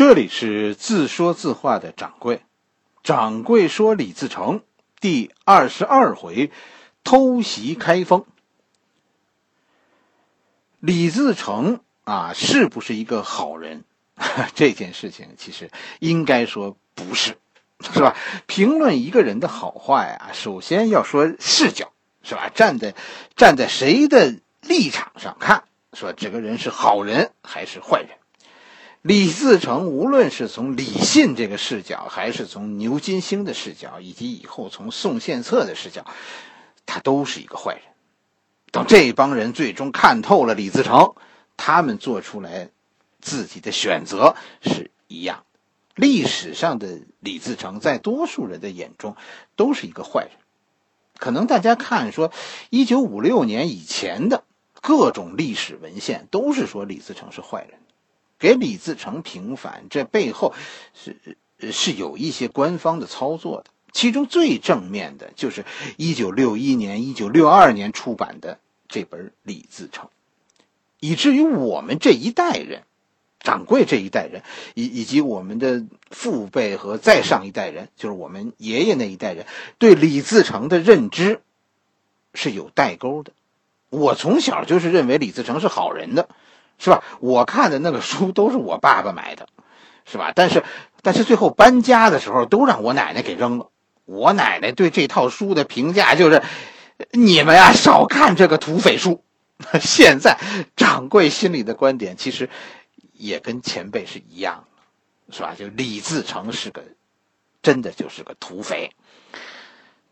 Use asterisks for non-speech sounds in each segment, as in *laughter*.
这里是自说自话的掌柜，掌柜说李自成第二十二回，偷袭开封。李自成啊，是不是一个好人？*laughs* 这件事情其实应该说不是，是吧？评论一个人的好坏啊，首先要说视角，是吧？站在站在谁的立场上看，说这个人是好人还是坏人？李自成无论是从李信这个视角，还是从牛金星的视角，以及以后从宋献策的视角，他都是一个坏人。等这帮人最终看透了李自成，他们做出来自己的选择是一样。历史上的李自成，在多数人的眼中都是一个坏人。可能大家看说，一九五六年以前的各种历史文献，都是说李自成是坏人。给李自成平反，这背后是是有一些官方的操作的。其中最正面的就是一九六一年、一九六二年出版的这本《李自成》，以至于我们这一代人，掌柜这一代人，以以及我们的父辈和再上一代人，就是我们爷爷那一代人，对李自成的认知是有代沟的。我从小就是认为李自成是好人的。是吧？我看的那个书都是我爸爸买的，是吧？但是，但是最后搬家的时候都让我奶奶给扔了。我奶奶对这套书的评价就是：“你们呀，少看这个土匪书。*laughs* ”现在掌柜心里的观点其实也跟前辈是一样，是吧？就李自成是个真的就是个土匪，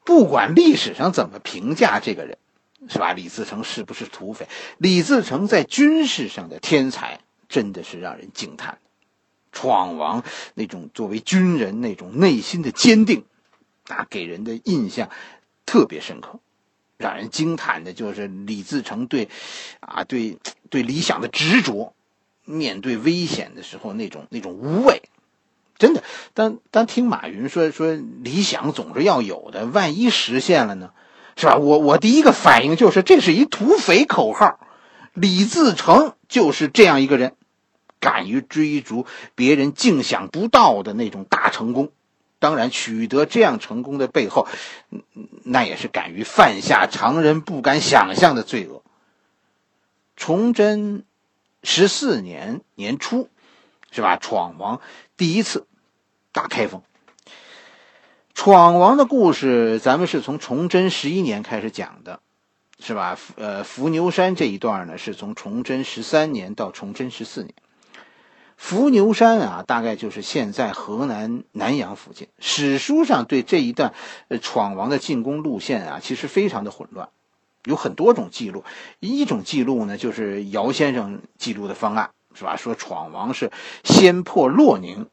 不管历史上怎么评价这个人。是吧？李自成是不是土匪？李自成在军事上的天才，真的是让人惊叹。闯王那种作为军人那种内心的坚定，啊，给人的印象特别深刻。让人惊叹的就是李自成对，啊，对对理想的执着，面对危险的时候那种那种无畏。真的，当当听马云说说理想总是要有的，万一实现了呢？是吧？我我第一个反应就是这是一土匪口号，李自成就是这样一个人，敢于追逐别人竟想不到的那种大成功。当然，取得这样成功的背后，那也是敢于犯下常人不敢想象的罪恶。崇祯十四年年初，是吧？闯王第一次打开封。闯王的故事，咱们是从崇祯十一年开始讲的，是吧？呃，伏牛山这一段呢，是从崇祯十三年到崇祯十四年。伏牛山啊，大概就是现在河南南阳附近。史书上对这一段闯王的进攻路线啊，其实非常的混乱，有很多种记录。一种记录呢，就是姚先生记录的方案，是吧？说闯王是先破洛宁，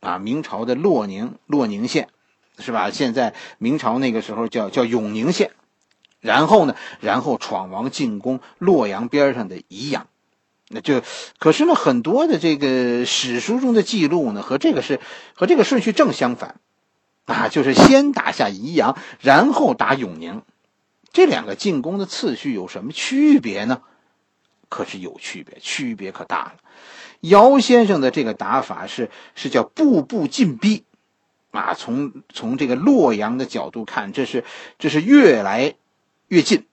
啊，明朝的洛宁洛宁县。是吧？现在明朝那个时候叫叫永宁县，然后呢，然后闯王进攻洛阳边上的宜阳，那就可是呢，很多的这个史书中的记录呢，和这个是和这个顺序正相反，啊，就是先打下宜阳，然后打永宁，这两个进攻的次序有什么区别呢？可是有区别，区别可大了。姚先生的这个打法是是叫步步进逼。啊，从从这个洛阳的角度看，这是这是越来越近。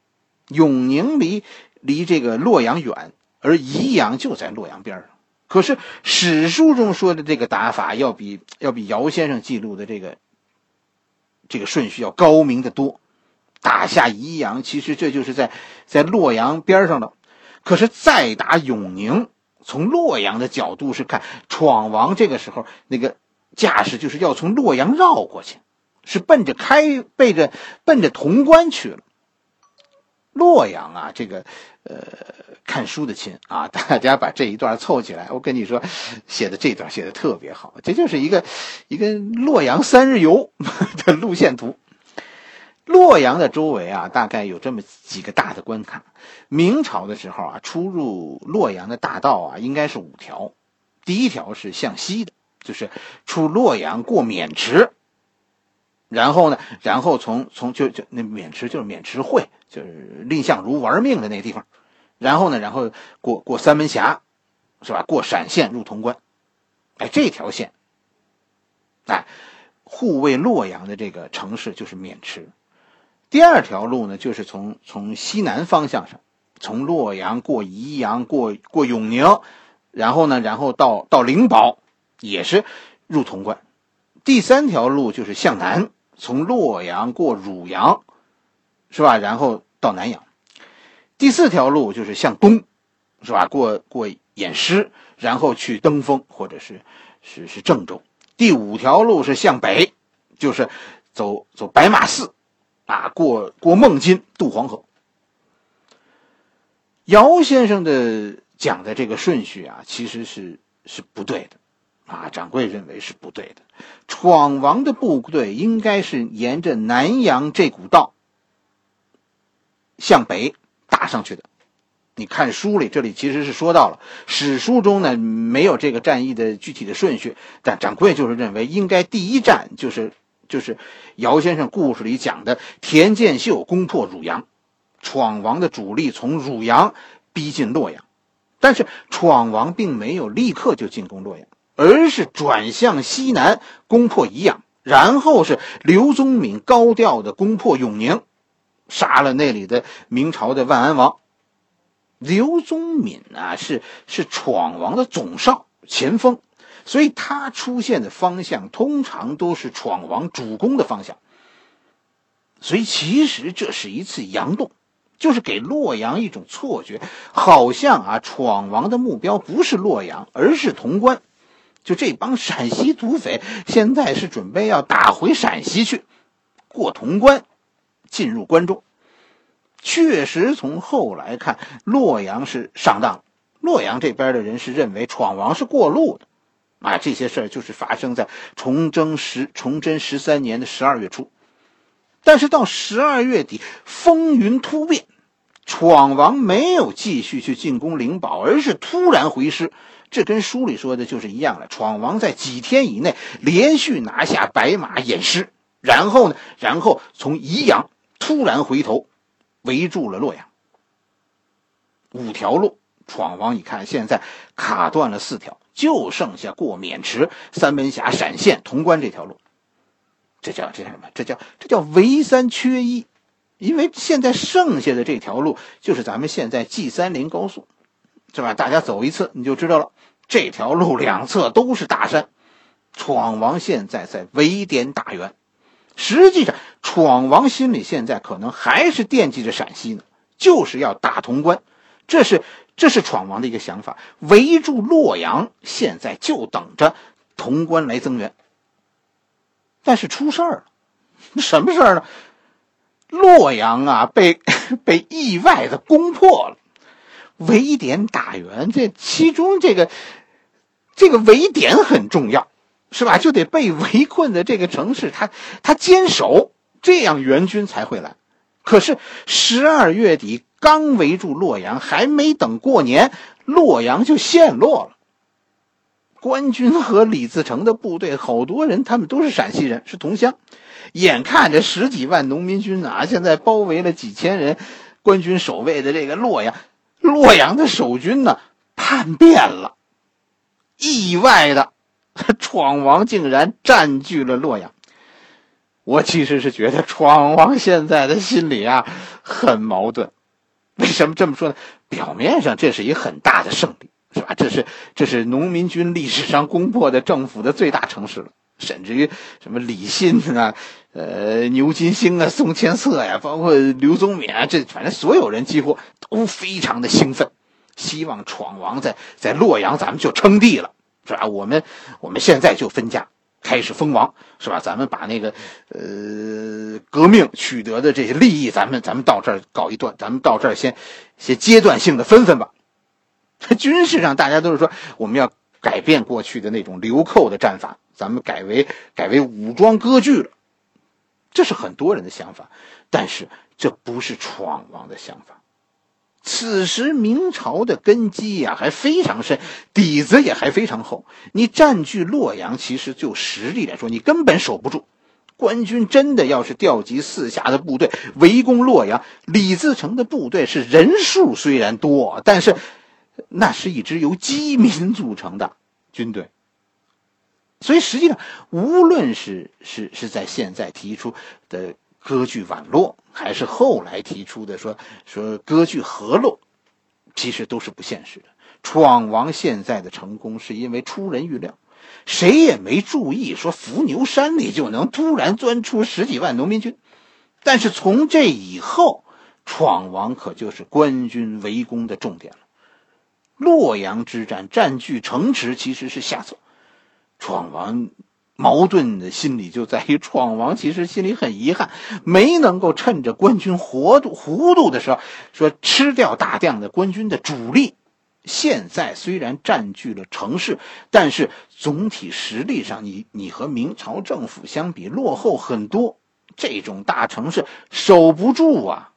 永宁离离这个洛阳远，而宜阳就在洛阳边上。可是史书中说的这个打法，要比要比姚先生记录的这个这个顺序要高明的多。打下宜阳，其实这就是在在洛阳边上了。可是再打永宁，从洛阳的角度是看闯王这个时候那个。架势就是要从洛阳绕过去，是奔着开背着奔着潼关去了。洛阳啊，这个呃，看书的亲啊，*laughs* 大家把这一段凑起来，我跟你说，写的这段写的特别好，这就是一个一个洛阳三日游 *laughs* 的路线图。洛阳的周围啊，大概有这么几个大的关卡。明朝的时候啊，出入洛阳的大道啊，应该是五条，第一条是向西的。就是出洛阳过渑池，然后呢，然后从从就就那渑池就是渑池会，就是蔺相如玩命的那个地方，然后呢，然后过过三门峡，是吧？过陕县入潼关，哎，这条线，哎，护卫洛阳的这个城市就是渑池。第二条路呢，就是从从西南方向上，从洛阳过宜阳，过过永宁，然后呢，然后到到灵宝，也是入潼关。第三条路就是向南，从洛阳过汝阳，是吧？然后到南阳。第四条路就是向东，是吧？过过偃师，然后去登封或者是是是郑州。第五条路是向北，就是走走白马寺，啊，过过孟津，渡黄河。姚先生的讲的这个顺序啊，其实是是不对的，啊，掌柜认为是不对的。闯王的部队应该是沿着南阳这股道向北。打上去的，你看书里，这里其实是说到了史书中呢，没有这个战役的具体的顺序，但掌柜就是认为应该第一战就是就是姚先生故事里讲的田建秀攻破汝阳，闯王的主力从汝阳逼近洛阳，但是闯王并没有立刻就进攻洛阳，而是转向西南攻破宜阳，然后是刘宗敏高调的攻破永宁。杀了那里的明朝的万安王刘宗敏啊，是是闯王的总哨前锋，所以他出现的方向通常都是闯王主攻的方向。所以其实这是一次佯动，就是给洛阳一种错觉，好像啊闯王的目标不是洛阳，而是潼关。就这帮陕西土匪现在是准备要打回陕西去，过潼关。进入关中，确实从后来看，洛阳是上当了。洛阳这边的人是认为闯王是过路的，啊，这些事儿就是发生在崇祯十崇祯十三年的十二月初。但是到十二月底，风云突变，闯王没有继续去进攻灵宝，而是突然回师。这跟书里说的就是一样的。闯王在几天以内连续拿下白马偃师，然后呢，然后从宜阳。突然回头，围住了洛阳。五条路，闯王一看，现在卡断了四条，就剩下过渑池、三门峡、陕县、潼关这条路。这叫这叫什么？这叫这叫围三缺一。因为现在剩下的这条路就是咱们现在 G 三零高速，是吧？大家走一次你就知道了。这条路两侧都是大山，闯王现在在围点打援。实际上，闯王心里现在可能还是惦记着陕西呢，就是要打潼关，这是这是闯王的一个想法。围住洛阳，现在就等着潼关来增援。但是出事儿了，什么事儿呢？洛阳啊，被 *laughs* 被意外的攻破了。围点打援，这其中这个这个围点很重要。是吧？就得被围困的这个城市，他他坚守，这样援军才会来。可是十二月底刚围住洛阳，还没等过年，洛阳就陷落了。官军和李自成的部队，好多人他们都是陕西人，是同乡。眼看着十几万农民军啊，现在包围了几千人官军守卫的这个洛阳，洛阳的守军呢叛变了，意外的。*laughs* 闯王竟然占据了洛阳，我其实是觉得闯王现在的心里啊很矛盾。为什么这么说呢？表面上这是一个很大的胜利，是吧？这是这是农民军历史上攻破的政府的最大城市了，甚至于什么李信啊、呃牛金星啊、宋千策呀，包括刘宗敏啊，这反正所有人几乎都非常的兴奋，希望闯王在在洛阳咱们就称帝了。是吧？我们我们现在就分家，开始封王，是吧？咱们把那个呃革命取得的这些利益，咱们咱们到这儿告一段，咱们到这儿先先阶段性的分分吧。在 *laughs* 军事上大家都是说，我们要改变过去的那种流寇的战法，咱们改为改为武装割据了。这是很多人的想法，但是这不是闯王的想法。此时明朝的根基呀还非常深，底子也还非常厚。你占据洛阳，其实就实力来说，你根本守不住。官军真的要是调集四下的部队围攻洛阳，李自成的部队是人数虽然多，但是那是一支由饥民组成的军队，所以实际上，无论是是是在现在提出的割据宛洛，还是后来提出的说说割据河洛，其实都是不现实的。闯王现在的成功，是因为出人预料，谁也没注意说伏牛山里就能突然钻出十几万农民军。但是从这以后，闯王可就是官军围攻的重点了。洛阳之战占据城池其实是下策，闯王矛盾的心理就在于，闯王其实心里很遗憾，没能够趁着官军活度糊涂的时候，说吃掉大量的官军的主力。现在虽然占据了城市，但是总体实力上，你你和明朝政府相比落后很多。这种大城市守不住啊！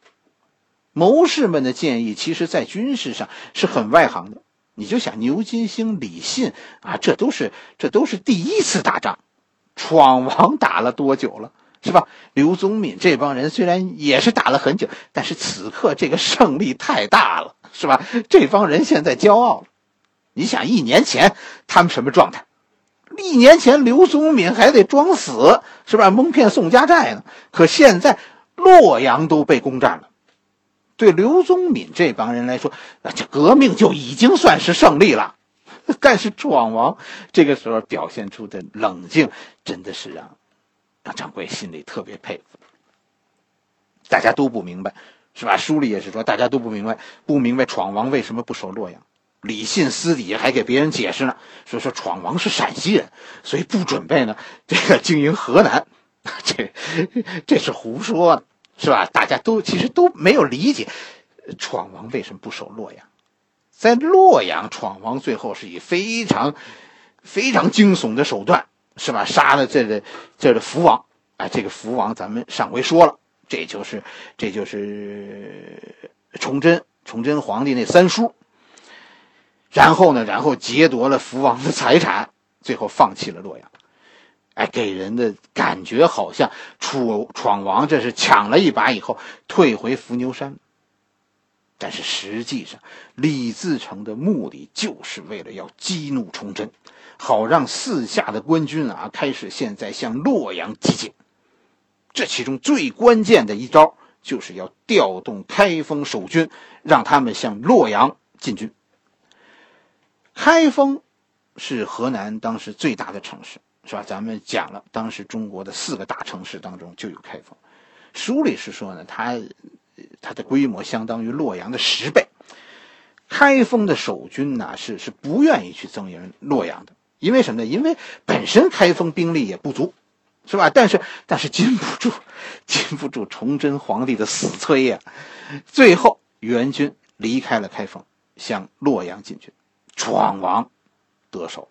谋士们的建议，其实在军事上是很外行的。你就想牛金星、李信啊，这都是这都是第一次打仗，闯王打了多久了，是吧？刘宗敏这帮人虽然也是打了很久，但是此刻这个胜利太大了，是吧？这帮人现在骄傲了。你想一年前他们什么状态？一年前刘宗敏还得装死，是吧？蒙骗宋家寨呢。可现在洛阳都被攻占了，对刘宗敏这帮人来说，那这革命就已经算是胜利了。*laughs* 但是闯王这个时候表现出的冷静，真的是让让掌柜心里特别佩服。大家都不明白，是吧？书里也是说，大家都不明白，不明白闯王为什么不守洛阳。李信私底下还给别人解释呢，说说闯王是陕西人，所以不准备呢这个经营河南，*laughs* 这这是胡说，是吧？大家都其实都没有理解，闯王为什么不守洛阳？在洛阳，闯王最后是以非常非常惊悚的手段，是吧？杀了这个这个福王，啊，这个福王咱们上回说了，这就是这就是崇祯崇祯皇帝那三叔。然后呢？然后劫夺了福王的财产，最后放弃了洛阳。哎，给人的感觉好像楚闯王这是抢了一把以后退回伏牛山。但是实际上，李自成的目的就是为了要激怒崇祯，好让四下的官军啊开始现在向洛阳集结。这其中最关键的一招，就是要调动开封守军，让他们向洛阳进军。开封是河南当时最大的城市，是吧？咱们讲了，当时中国的四个大城市当中就有开封。书里是说呢，它它的规模相当于洛阳的十倍。开封的守军呢，是是不愿意去增援洛阳的，因为什么呢？因为本身开封兵力也不足，是吧？但是但是禁不住禁不住崇祯皇帝的死催呀。最后援军离开了开封，向洛阳进军。闯王得手，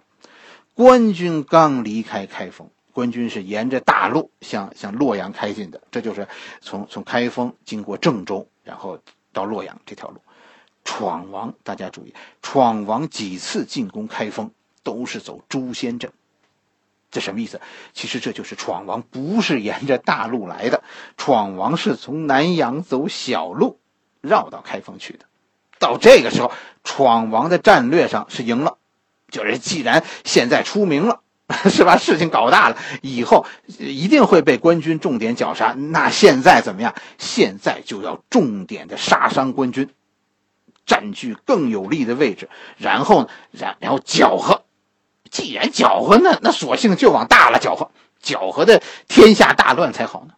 官军刚离开开封，官军是沿着大路向向洛阳开进的。这就是从从开封经过郑州，然后到洛阳这条路。闯王，大家注意，闯王几次进攻开封都是走诛仙阵，这什么意思？其实这就是闯王不是沿着大路来的，闯王是从南阳走小路绕到开封去的。到这个时候，闯王的战略上是赢了，就是既然现在出名了，是吧？事情搞大了，以后一定会被官军重点绞杀。那现在怎么样？现在就要重点的杀伤官军，占据更有利的位置，然后然然后搅和。既然搅和呢，那索性就往大了搅和，搅和的天下大乱才好呢。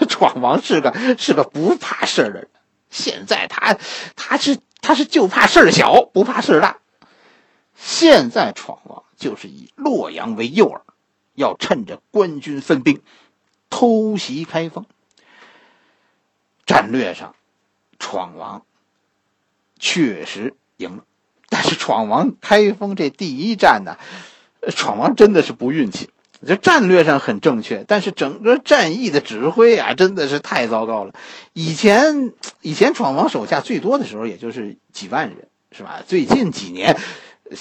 *laughs* 闯王是个是个不怕事儿的人。现在他，他是他是就怕事儿小，不怕事儿大。现在闯王就是以洛阳为诱饵，要趁着官军分兵，偷袭开封。战略上，闯王确实赢了，但是闯王开封这第一战呢，闯王真的是不运气。这战略上很正确，但是整个战役的指挥啊，真的是太糟糕了。以前以前闯王手下最多的时候，也就是几万人，是吧？最近几年，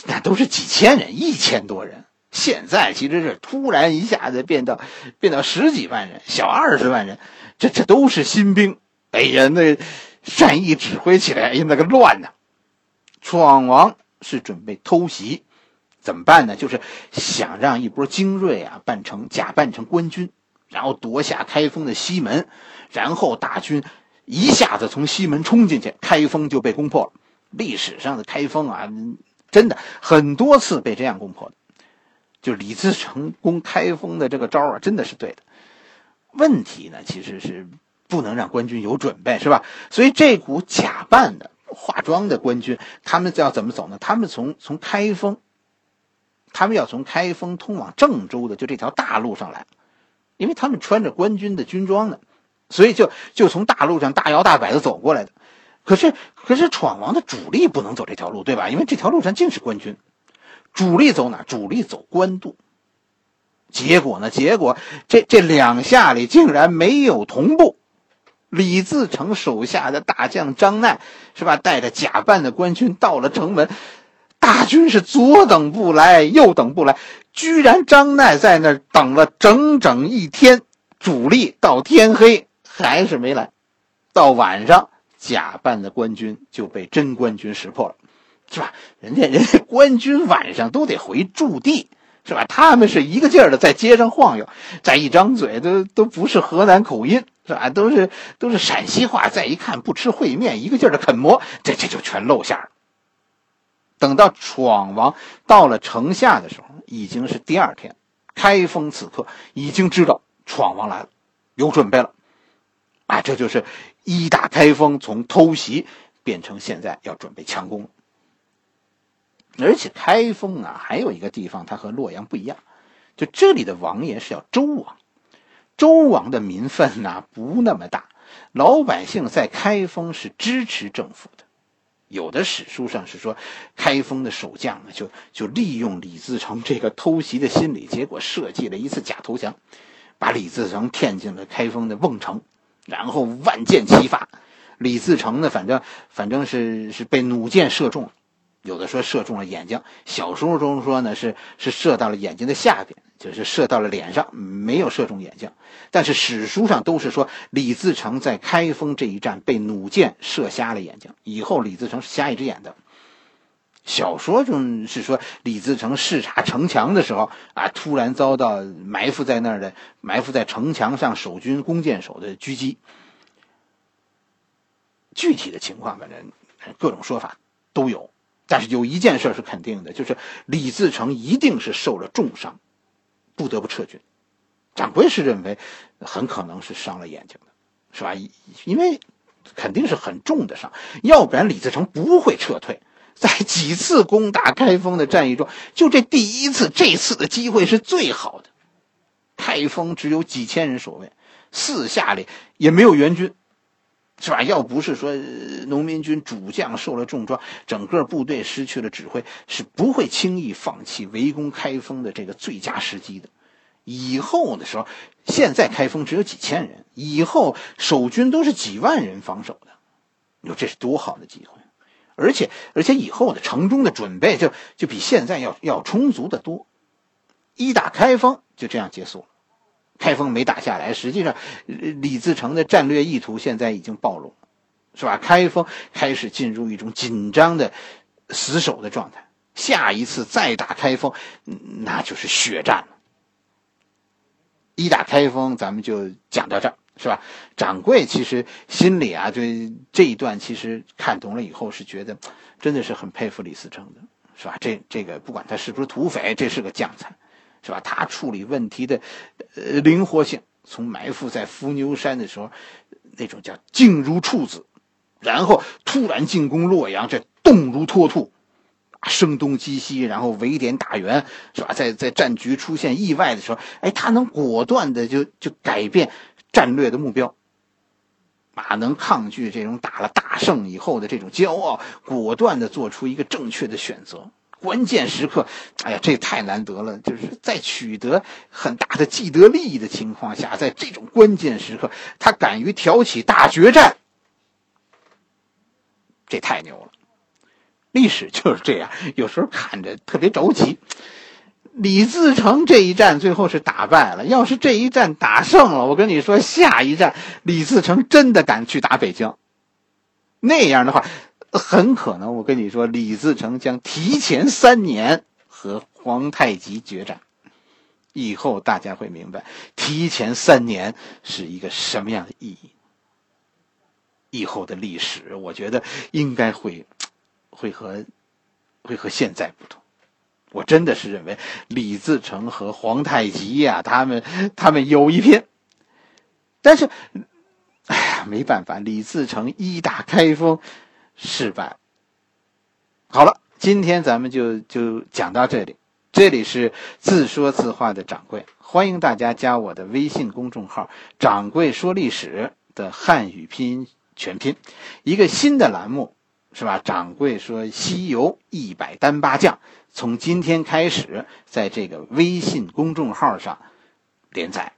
那都是几千人，一千多人。现在其实是突然一下子变到变到十几万人，小二十万人，这这都是新兵。哎呀，那善意指挥起来，哎呀，那个乱呐！闯王是准备偷袭。怎么办呢？就是想让一波精锐啊扮成假扮成官军，然后夺下开封的西门，然后大军一下子从西门冲进去，开封就被攻破了。历史上的开封啊，真的很多次被这样攻破的。就李自成攻开封的这个招啊，真的是对的。问题呢，其实是不能让官军有准备，是吧？所以这股假扮的、化妆的官军，他们要怎么走呢？他们从从开封。他们要从开封通往郑州的就这条大路上来，因为他们穿着官军的军装呢，所以就就从大路上大摇大摆的走过来的。可是可是闯王的主力不能走这条路，对吧？因为这条路上尽是官军，主力走哪？主力走官渡。结果呢？结果这这两下里竟然没有同步。李自成手下的大将张奈是吧？带着假扮的官军到了城门。大军是左等不来，右等不来，居然张奈在那儿等了整整一天，主力到天黑还是没来。到晚上，假扮的官军就被真官军识破了，是吧？人家人家 *laughs* 官军晚上都得回驻地，是吧？他们是一个劲儿的在街上晃悠，再一张嘴都都不是河南口音，是吧？都是都是陕西话。再一看不吃烩面，一个劲儿的啃馍，这这就全露馅了。等到闯王到了城下的时候，已经是第二天。开封此刻已经知道闯王来了，有准备了。啊，这就是一打开封，从偷袭变成现在要准备强攻。而且开封啊，还有一个地方，它和洛阳不一样，就这里的王爷是叫周王。周王的民愤呐不那么大，老百姓在开封是支持政府的。有的史书上是说，开封的守将呢，就就利用李自成这个偷袭的心理，结果设计了一次假投降，把李自成骗进了开封的瓮城，然后万箭齐发。李自成呢，反正反正是是被弩箭射中了。有的说射中了眼睛，小说中说呢是是射到了眼睛的下边，就是射到了脸上，没有射中眼睛。但是史书上都是说李自成在开封这一战被弩箭射瞎了眼睛，以后李自成是瞎一只眼的。小说中是说李自成视察城墙的时候啊，突然遭到埋伏在那儿的埋伏在城墙上守军弓箭手的狙击。具体的情况反正各种说法都有。但是有一件事是肯定的，就是李自成一定是受了重伤，不得不撤军。掌柜是认为，很可能是伤了眼睛的，是吧？因为肯定是很重的伤，要不然李自成不会撤退。在几次攻打开封的战役中，就这第一次，这次的机会是最好的。开封只有几千人守卫，四下里也没有援军。是吧？要不是说农民军主将受了重创，整个部队失去了指挥，是不会轻易放弃围攻开封的这个最佳时机的。以后的时候，现在开封只有几千人，以后守军都是几万人防守的。你说这是多好的机会！而且而且以后的城中的准备就就比现在要要充足的多。一打开封就这样结束了。开封没打下来，实际上李自成的战略意图现在已经暴露，是吧？开封开始进入一种紧张的死守的状态。下一次再打开封，那就是血战了。一打开封，咱们就讲到这儿，是吧？掌柜其实心里啊，对这一段其实看懂了以后，是觉得真的是很佩服李自成的，是吧？这这个不管他是不是土匪，这是个将才。是吧？他处理问题的，呃，灵活性，从埋伏在伏牛山的时候，那种叫静如处子，然后突然进攻洛阳，这动如脱兔，声东击西，然后围点打援，是吧？在在战局出现意外的时候，哎，他能果断的就就改变战略的目标，哪能抗拒这种打了大胜以后的这种骄傲，果断的做出一个正确的选择。关键时刻，哎呀，这太难得了！就是在取得很大的既得利益的情况下，在这种关键时刻，他敢于挑起大决战，这太牛了。历史就是这样，有时候看着特别着急。李自成这一战最后是打败了，要是这一战打胜了，我跟你说，下一战李自成真的敢去打北京，那样的话。很可能，我跟你说，李自成将提前三年和皇太极决战。以后大家会明白，提前三年是一个什么样的意义。以后的历史，我觉得应该会，会和，会和现在不同。我真的是认为李自成和皇太极呀，他们他们有一拼。但是，哎呀，没办法，李自成一打开封失败。好了，今天咱们就就讲到这里。这里是自说自话的掌柜，欢迎大家加我的微信公众号“掌柜说历史”的汉语拼音全拼，一个新的栏目，是吧？掌柜说西游一百单八将，从今天开始在这个微信公众号上连载。